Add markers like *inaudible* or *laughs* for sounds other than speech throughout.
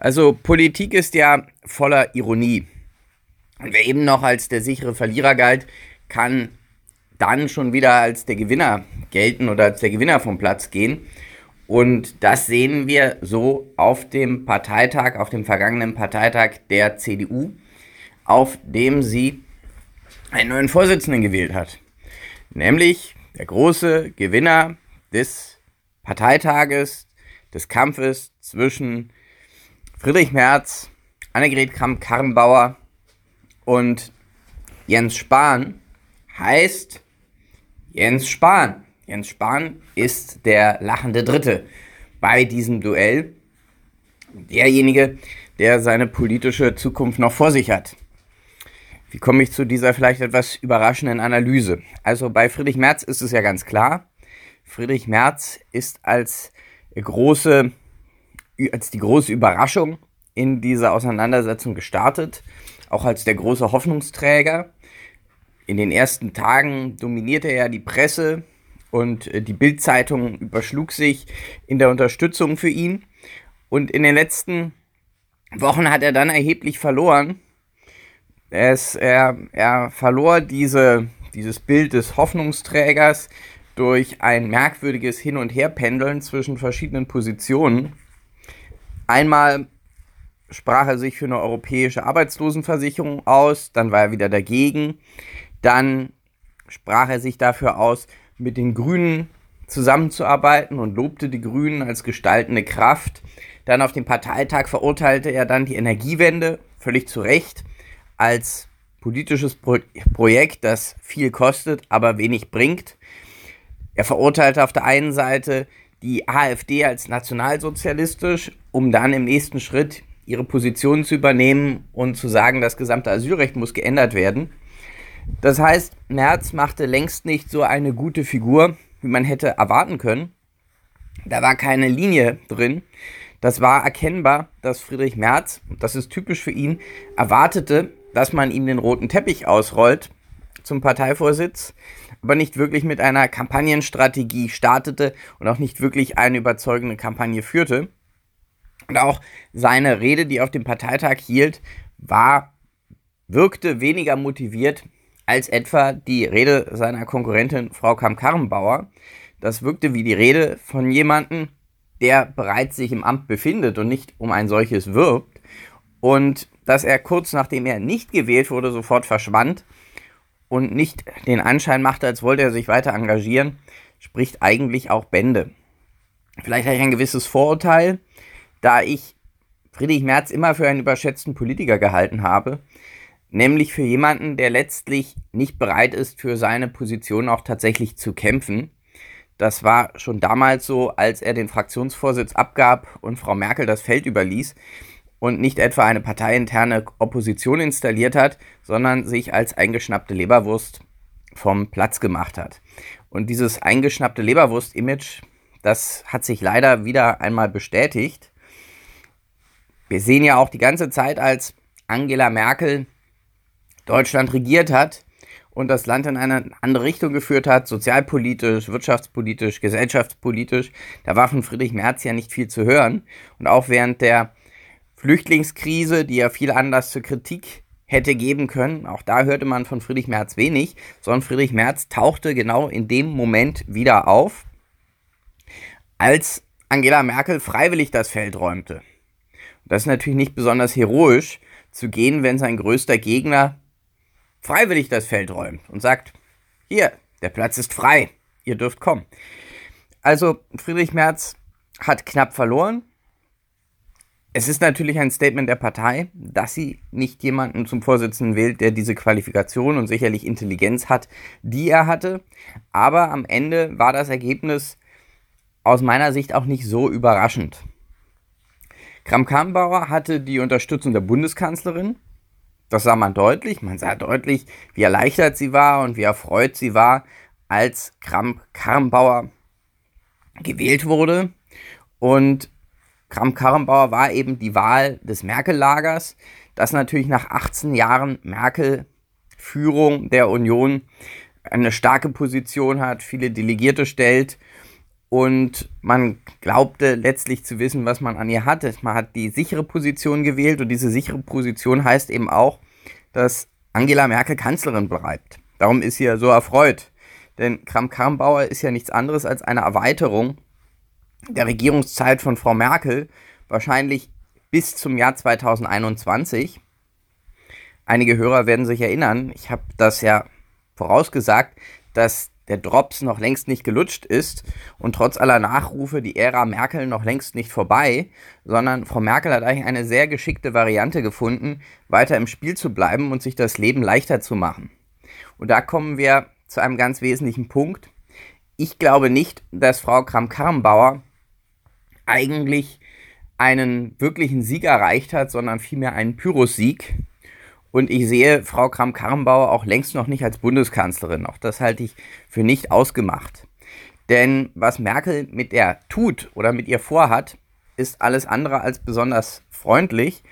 Also Politik ist ja voller Ironie. Und wer eben noch als der sichere Verlierer galt, kann dann schon wieder als der Gewinner gelten oder als der Gewinner vom Platz gehen. Und das sehen wir so auf dem Parteitag, auf dem vergangenen Parteitag der CDU, auf dem sie einen neuen Vorsitzenden gewählt hat. Nämlich der große Gewinner des Parteitages, des Kampfes zwischen Friedrich Merz, Annegret Kramp-Karrenbauer und Jens Spahn heißt Jens Spahn. Jens Spahn ist der lachende Dritte bei diesem Duell. Derjenige, der seine politische Zukunft noch vor sich hat. Wie komme ich zu dieser vielleicht etwas überraschenden Analyse? Also bei Friedrich Merz ist es ja ganz klar. Friedrich Merz ist als große als die große Überraschung in dieser Auseinandersetzung gestartet, auch als der große Hoffnungsträger. In den ersten Tagen dominierte er die Presse und äh, die Bildzeitung überschlug sich in der Unterstützung für ihn. Und in den letzten Wochen hat er dann erheblich verloren. Es, er, er verlor diese, dieses Bild des Hoffnungsträgers durch ein merkwürdiges Hin- und Herpendeln zwischen verschiedenen Positionen. Einmal sprach er sich für eine europäische Arbeitslosenversicherung aus, dann war er wieder dagegen. Dann sprach er sich dafür aus, mit den Grünen zusammenzuarbeiten und lobte die Grünen als gestaltende Kraft. Dann auf dem Parteitag verurteilte er dann die Energiewende, völlig zu Recht, als politisches Pro Projekt, das viel kostet, aber wenig bringt. Er verurteilte auf der einen Seite die AfD als nationalsozialistisch, um dann im nächsten Schritt ihre Position zu übernehmen und zu sagen, das gesamte Asylrecht muss geändert werden. Das heißt, Merz machte längst nicht so eine gute Figur, wie man hätte erwarten können. Da war keine Linie drin. Das war erkennbar, dass Friedrich Merz, das ist typisch für ihn, erwartete, dass man ihm den roten Teppich ausrollt zum Parteivorsitz, aber nicht wirklich mit einer Kampagnenstrategie startete und auch nicht wirklich eine überzeugende Kampagne führte. Und auch seine Rede, die auf dem Parteitag hielt, war, wirkte weniger motiviert als etwa die Rede seiner Konkurrentin Frau Kamm-Karrenbauer. Das wirkte wie die Rede von jemandem, der bereits sich im Amt befindet und nicht um ein solches wirbt. Und dass er kurz nachdem er nicht gewählt wurde, sofort verschwand und nicht den Anschein machte, als wollte er sich weiter engagieren, spricht eigentlich auch Bände. Vielleicht habe ich ein gewisses Vorurteil, da ich Friedrich Merz immer für einen überschätzten Politiker gehalten habe, nämlich für jemanden, der letztlich nicht bereit ist, für seine Position auch tatsächlich zu kämpfen. Das war schon damals so, als er den Fraktionsvorsitz abgab und Frau Merkel das Feld überließ und nicht etwa eine parteiinterne Opposition installiert hat, sondern sich als eingeschnappte Leberwurst vom Platz gemacht hat. Und dieses eingeschnappte Leberwurst-Image, das hat sich leider wieder einmal bestätigt. Wir sehen ja auch die ganze Zeit, als Angela Merkel Deutschland regiert hat und das Land in eine andere Richtung geführt hat, sozialpolitisch, wirtschaftspolitisch, gesellschaftspolitisch, da war von Friedrich Merz ja nicht viel zu hören. Und auch während der Flüchtlingskrise, die ja viel Anlass zur Kritik hätte geben können. Auch da hörte man von Friedrich Merz wenig, sondern Friedrich Merz tauchte genau in dem Moment wieder auf, als Angela Merkel freiwillig das Feld räumte. Das ist natürlich nicht besonders heroisch zu gehen, wenn sein größter Gegner freiwillig das Feld räumt und sagt, hier, der Platz ist frei, ihr dürft kommen. Also Friedrich Merz hat knapp verloren, es ist natürlich ein Statement der Partei, dass sie nicht jemanden zum Vorsitzenden wählt, der diese Qualifikation und sicherlich Intelligenz hat, die er hatte. Aber am Ende war das Ergebnis aus meiner Sicht auch nicht so überraschend. Kram-Karrenbauer hatte die Unterstützung der Bundeskanzlerin. Das sah man deutlich. Man sah deutlich, wie erleichtert sie war und wie erfreut sie war, als Kram-Karrenbauer gewählt wurde. Und Kramp-Karrenbauer war eben die Wahl des Merkel-Lagers, das natürlich nach 18 Jahren Merkel-Führung der Union eine starke Position hat, viele Delegierte stellt und man glaubte letztlich zu wissen, was man an ihr hatte. Man hat die sichere Position gewählt und diese sichere Position heißt eben auch, dass Angela Merkel Kanzlerin bleibt. Darum ist sie ja so erfreut. Denn Kram-Karrenbauer ist ja nichts anderes als eine Erweiterung der Regierungszeit von Frau Merkel, wahrscheinlich bis zum Jahr 2021. Einige Hörer werden sich erinnern, ich habe das ja vorausgesagt, dass der Drops noch längst nicht gelutscht ist und trotz aller Nachrufe die Ära Merkel noch längst nicht vorbei, sondern Frau Merkel hat eigentlich eine sehr geschickte Variante gefunden, weiter im Spiel zu bleiben und sich das Leben leichter zu machen. Und da kommen wir zu einem ganz wesentlichen Punkt. Ich glaube nicht, dass Frau Kram-Karrenbauer eigentlich einen wirklichen Sieg erreicht hat, sondern vielmehr einen Pyrrhus-Sieg. Und ich sehe Frau Kramp-Karrenbauer auch längst noch nicht als Bundeskanzlerin. Auch das halte ich für nicht ausgemacht. Denn was Merkel mit der tut oder mit ihr vorhat, ist alles andere als besonders freundlich.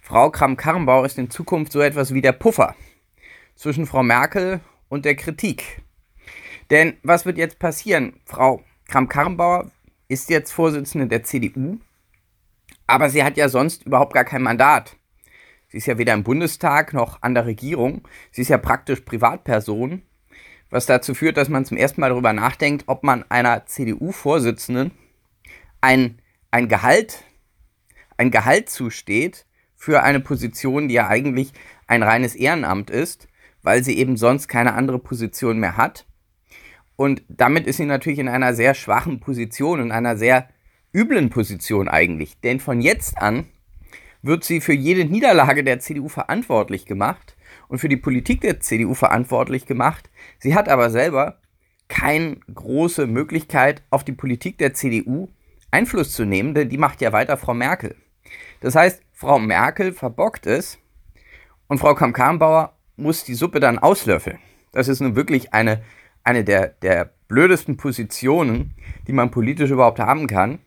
Frau Kramp-Karrenbauer ist in Zukunft so etwas wie der Puffer zwischen Frau Merkel und der Kritik. Denn was wird jetzt passieren? Frau Kramp-Karrenbauer ist jetzt Vorsitzende der CDU, aber sie hat ja sonst überhaupt gar kein Mandat. Sie ist ja weder im Bundestag noch an der Regierung. Sie ist ja praktisch Privatperson, was dazu führt, dass man zum ersten Mal darüber nachdenkt, ob man einer CDU-Vorsitzenden ein, ein Gehalt, ein Gehalt zusteht für eine Position, die ja eigentlich ein reines Ehrenamt ist, weil sie eben sonst keine andere Position mehr hat. Und damit ist sie natürlich in einer sehr schwachen Position, in einer sehr üblen Position eigentlich. Denn von jetzt an wird sie für jede Niederlage der CDU verantwortlich gemacht und für die Politik der CDU verantwortlich gemacht. Sie hat aber selber keine große Möglichkeit, auf die Politik der CDU Einfluss zu nehmen, denn die macht ja weiter Frau Merkel. Das heißt, Frau Merkel verbockt es und Frau Kamm-Karrenbauer muss die Suppe dann auslöffeln. Das ist nun wirklich eine, eine der, der blödesten Positionen, die man politisch überhaupt haben kann.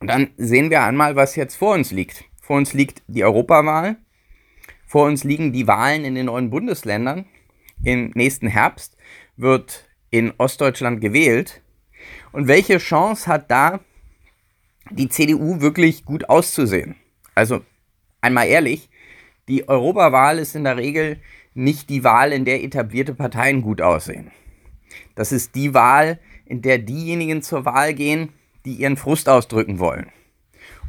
Und dann sehen wir einmal, was jetzt vor uns liegt. Vor uns liegt die Europawahl. Vor uns liegen die Wahlen in den neuen Bundesländern. Im nächsten Herbst wird in Ostdeutschland gewählt. Und welche Chance hat da die CDU wirklich gut auszusehen? Also einmal ehrlich, die Europawahl ist in der Regel nicht die Wahl, in der etablierte Parteien gut aussehen. Das ist die Wahl, in der diejenigen zur Wahl gehen, die ihren Frust ausdrücken wollen.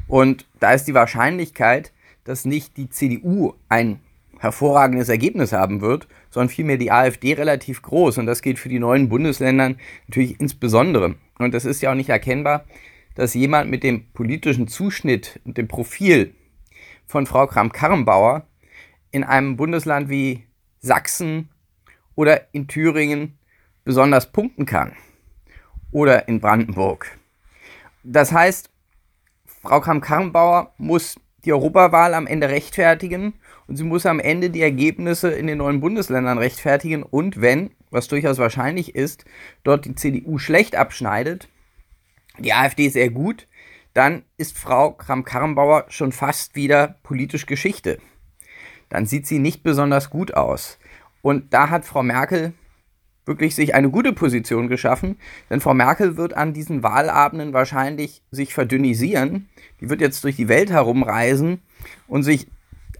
Und da ist die Wahrscheinlichkeit, dass nicht die CDU ein hervorragendes Ergebnis haben wird, sondern vielmehr die AfD relativ groß. Und das gilt für die neuen Bundesländern natürlich insbesondere. Und das ist ja auch nicht erkennbar, dass jemand mit dem politischen Zuschnitt und dem Profil von Frau Kramp-Karrenbauer in einem Bundesland wie Sachsen oder in Thüringen besonders punkten kann. Oder in Brandenburg. Das heißt, Frau Kramp-Karrenbauer muss die Europawahl am Ende rechtfertigen und sie muss am Ende die Ergebnisse in den neuen Bundesländern rechtfertigen und wenn, was durchaus wahrscheinlich ist, dort die CDU schlecht abschneidet, die AfD sehr gut, dann ist Frau Kramp-Karrenbauer schon fast wieder politisch Geschichte. Dann sieht sie nicht besonders gut aus. Und da hat Frau Merkel wirklich sich eine gute Position geschaffen, denn Frau Merkel wird an diesen Wahlabenden wahrscheinlich sich verdünnisieren. Die wird jetzt durch die Welt herumreisen und sich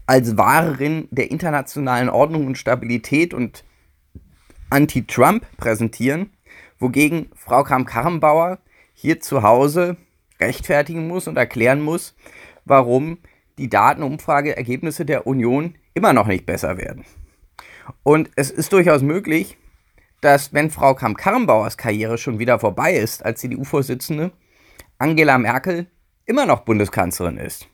als Wahrerin der internationalen Ordnung und Stabilität und Anti-Trump präsentieren, wogegen Frau Kram-Karrenbauer hier zu Hause rechtfertigen muss und erklären muss, warum die Datenumfrageergebnisse der Union immer noch nicht besser werden. Und es ist durchaus möglich, dass, wenn Frau Kramp-Karrenbauers Karriere schon wieder vorbei ist als CDU-Vorsitzende, Angela Merkel immer noch Bundeskanzlerin ist.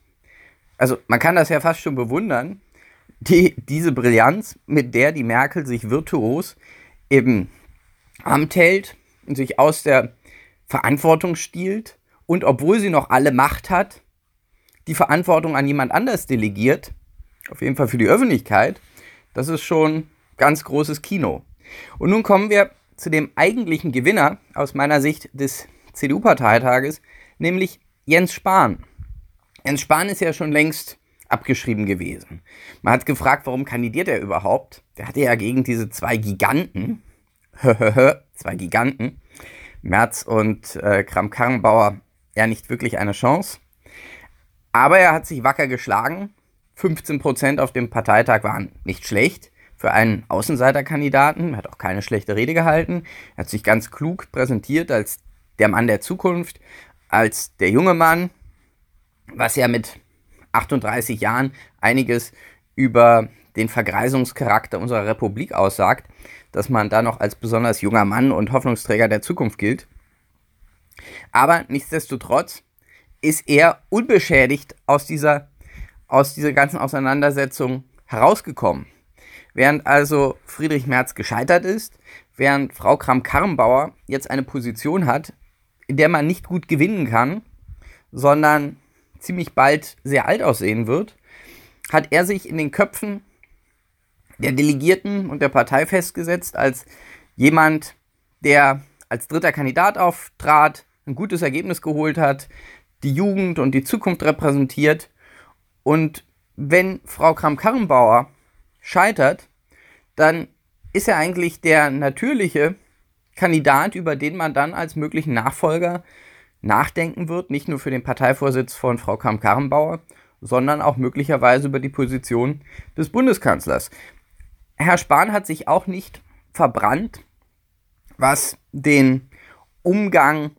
Also man kann das ja fast schon bewundern, die, diese Brillanz, mit der die Merkel sich virtuos eben Amt hält und sich aus der Verantwortung stiehlt und obwohl sie noch alle Macht hat, die Verantwortung an jemand anders delegiert, auf jeden Fall für die Öffentlichkeit, das ist schon ganz großes Kino. Und nun kommen wir zu dem eigentlichen Gewinner aus meiner Sicht des CDU-Parteitages, nämlich Jens Spahn. Jens Spahn ist ja schon längst abgeschrieben gewesen. Man hat gefragt, warum kandidiert er überhaupt? Der hatte ja gegen diese zwei Giganten, *laughs* zwei Giganten, Merz und äh, Kram-Karrenbauer ja nicht wirklich eine Chance. Aber er hat sich wacker geschlagen. 15 Prozent auf dem Parteitag waren nicht schlecht für einen Außenseiterkandidaten. Er hat auch keine schlechte Rede gehalten. Hat sich ganz klug präsentiert als der Mann der Zukunft, als der junge Mann, was ja mit 38 Jahren einiges über den Vergreisungscharakter unserer Republik aussagt, dass man da noch als besonders junger Mann und Hoffnungsträger der Zukunft gilt. Aber nichtsdestotrotz ist er unbeschädigt aus dieser, aus dieser ganzen Auseinandersetzung herausgekommen. Während also Friedrich Merz gescheitert ist, während Frau Kram-Karrenbauer jetzt eine Position hat, in der man nicht gut gewinnen kann, sondern ziemlich bald sehr alt aussehen wird, hat er sich in den Köpfen der Delegierten und der Partei festgesetzt als jemand, der als dritter Kandidat auftrat, ein gutes Ergebnis geholt hat, die Jugend und die Zukunft repräsentiert. Und wenn Frau Kram-Karrenbauer scheitert, dann ist er eigentlich der natürliche Kandidat, über den man dann als möglichen Nachfolger nachdenken wird, nicht nur für den Parteivorsitz von Frau Kram-Karrenbauer, sondern auch möglicherweise über die Position des Bundeskanzlers. Herr Spahn hat sich auch nicht verbrannt, was den Umgang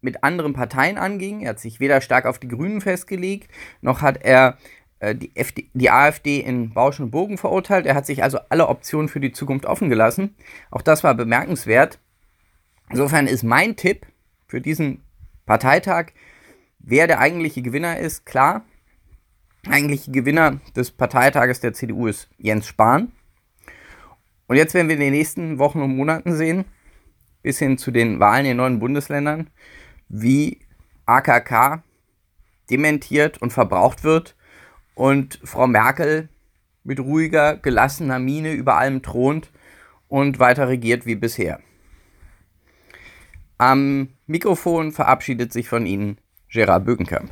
mit anderen Parteien anging. Er hat sich weder stark auf die Grünen festgelegt, noch hat er die, FD, die AfD in Bausch und Bogen verurteilt. Er hat sich also alle Optionen für die Zukunft offen gelassen. Auch das war bemerkenswert. Insofern ist mein Tipp für diesen Parteitag, wer der eigentliche Gewinner ist, klar. Eigentliche Gewinner des Parteitages der CDU ist Jens Spahn. Und jetzt werden wir in den nächsten Wochen und Monaten sehen, bis hin zu den Wahlen in neuen Bundesländern, wie AKK dementiert und verbraucht wird und Frau Merkel mit ruhiger, gelassener Miene über allem thront und weiter regiert wie bisher. Am Mikrofon verabschiedet sich von Ihnen Gerard Bögenkamp.